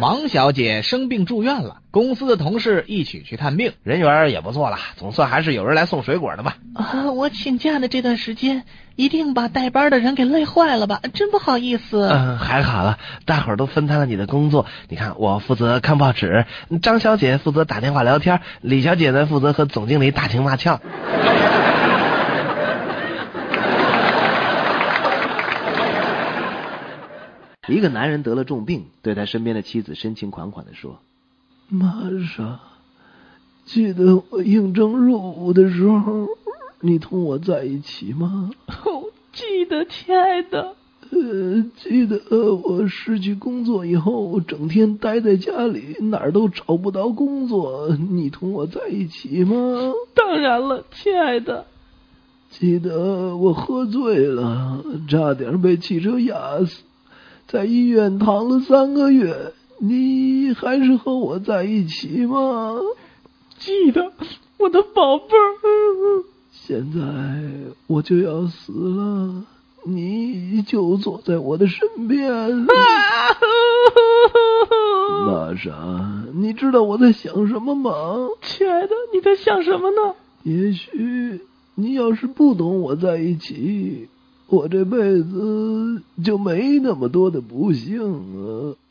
王小姐生病住院了，公司的同事一起去探病，人缘也不错了，总算还是有人来送水果的吧。啊，我请假的这段时间，一定把带班的人给累坏了吧？真不好意思。嗯，还好了，大伙儿都分摊了你的工作。你看，我负责看报纸，张小姐负责打电话聊天，李小姐呢负责和总经理打情骂俏。一个男人得了重病，对他身边的妻子深情款款的说：“玛莎，记得我应征入伍的时候，你同我在一起吗？哦，记得，亲爱的。呃，记得我失去工作以后，整天待在家里，哪儿都找不到工作，你同我在一起吗？当然了，亲爱的。记得我喝醉了，差点被汽车压死。”在医院躺了三个月，你还是和我在一起吗？记得，我的宝贝儿。现在我就要死了，你就坐在我的身边。玛莎，你知道我在想什么吗？亲爱的，你在想什么呢？也许你要是不懂我在一起。我这辈子就没那么多的不幸啊！